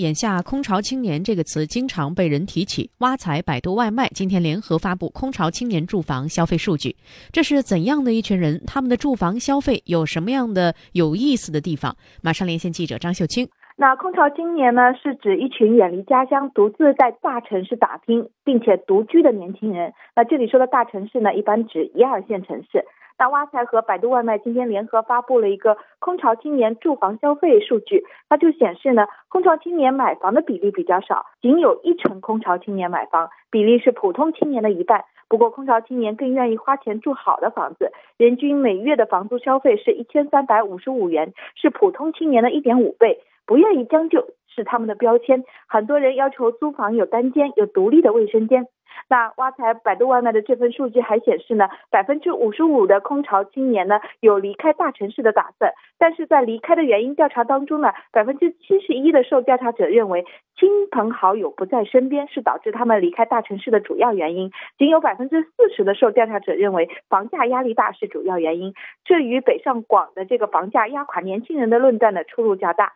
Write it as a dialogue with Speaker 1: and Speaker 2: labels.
Speaker 1: 眼下“空巢青年”这个词经常被人提起。挖财、百度外卖今天联合发布空巢青年住房消费数据，这是怎样的一群人？他们的住房消费有什么样的有意思的地方？马上连线记者张秀清。
Speaker 2: 那空巢青年呢，是指一群远离家乡、独自在大城市打拼并且独居的年轻人。那这里说的大城市呢，一般指一二线城市。那挖财和百度外卖今天联合发布了一个空巢青年住房消费数据，它就显示呢，空巢青年买房的比例比较少，仅有一成空巢青年买房，比例是普通青年的一半。不过，空巢青年更愿意花钱住好的房子，人均每月的房租消费是一千三百五十五元，是普通青年的一点五倍。不愿意将就是他们的标签，很多人要求租房有单间，有独立的卫生间。那挖财百度外卖的这份数据还显示呢，百分之五十五的空巢青年呢有离开大城市的打算，但是在离开的原因调查当中呢，百分之七十一的受调查者认为亲朋好友不在身边是导致他们离开大城市的主要原因，仅有百分之四十的受调查者认为房价压力大是主要原因，这与北上广的这个房价压垮年轻人的论断呢出入较大。